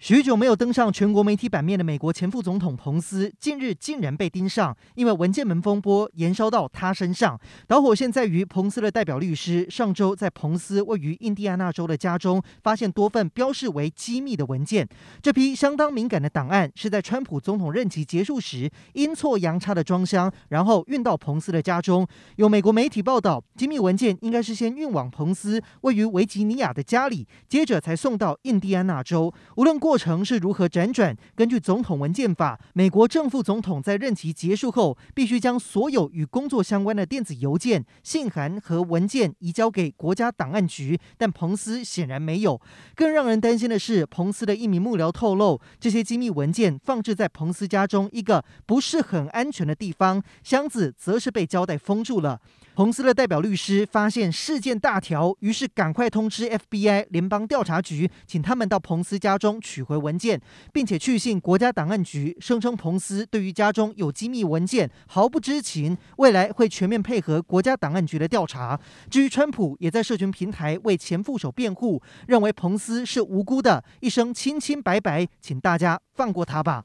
许久没有登上全国媒体版面的美国前副总统彭斯，近日竟然被盯上，因为文件门风波延烧到他身上。导火线在于彭斯的代表律师上周在彭斯位于印第安纳州的家中发现多份标示为机密的文件。这批相当敏感的档案是在川普总统任期结束时阴错阳差的装箱，然后运到彭斯的家中。有美国媒体报道，机密文件应该是先运往彭斯位于维吉尼亚的家里，接着才送到印第安纳州。无论过程是如何辗转？根据总统文件法，美国正副总统在任期结束后，必须将所有与工作相关的电子邮件、信函和文件移交给国家档案局。但彭斯显然没有。更让人担心的是，彭斯的一名幕僚透露，这些机密文件放置在彭斯家中一个不是很安全的地方，箱子则是被胶带封住了。彭斯的代表律师发现事件大条，于是赶快通知 FBI 联邦调查局，请他们到彭斯家中取回文件，并且去信国家档案局，声称彭斯对于家中有机密文件毫不知情，未来会全面配合国家档案局的调查。至于川普，也在社群平台为前副手辩护，认为彭斯是无辜的，一生清清白白，请大家放过他吧。